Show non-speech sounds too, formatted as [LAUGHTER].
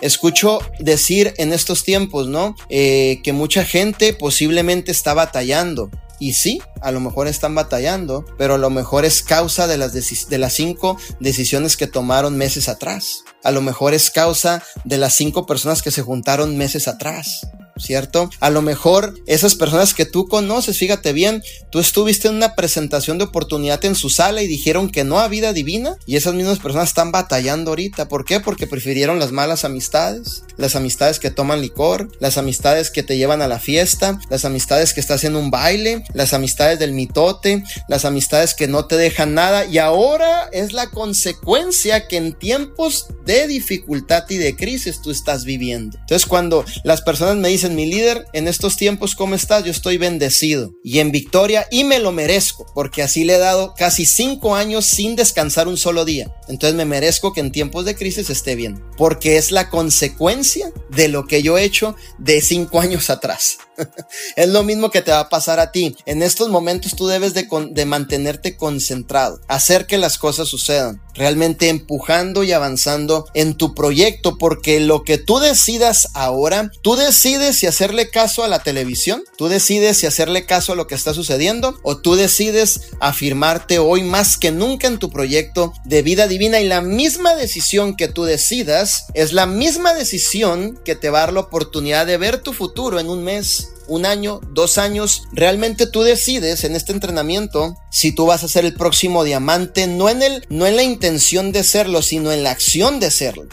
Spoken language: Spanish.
escucho decir en estos tiempos, ¿no? Eh, que mucha gente posiblemente está batallando. Y sí, a lo mejor están batallando, pero a lo mejor es causa de las, de las cinco decisiones que tomaron meses atrás. A lo mejor es causa de las cinco personas que se juntaron meses atrás. ¿Cierto? A lo mejor esas personas que tú conoces, fíjate bien, tú estuviste en una presentación de oportunidad en su sala y dijeron que no a vida divina y esas mismas personas están batallando ahorita. ¿Por qué? Porque prefirieron las malas amistades, las amistades que toman licor, las amistades que te llevan a la fiesta, las amistades que estás en un baile, las amistades del mitote, las amistades que no te dejan nada y ahora es la consecuencia que en tiempos de dificultad y de crisis tú estás viviendo. Entonces cuando las personas me dicen, mi líder, en estos tiempos, ¿cómo estás? Yo estoy bendecido y en victoria y me lo merezco, porque así le he dado casi cinco años sin descansar un solo día. Entonces me merezco que en tiempos de crisis esté bien, porque es la consecuencia de lo que yo he hecho de cinco años atrás. [LAUGHS] es lo mismo que te va a pasar a ti. En estos momentos tú debes de, de mantenerte concentrado, hacer que las cosas sucedan, realmente empujando y avanzando en tu proyecto, porque lo que tú decidas ahora, tú decides si hacerle caso a la televisión, tú decides si hacerle caso a lo que está sucediendo o tú decides afirmarte hoy más que nunca en tu proyecto de vida divina y la misma decisión que tú decidas es la misma decisión que te va a dar la oportunidad de ver tu futuro en un mes un año, dos años, realmente tú decides en este entrenamiento si tú vas a ser el próximo diamante, no en el, no en la intención de serlo, sino en la acción de serlo.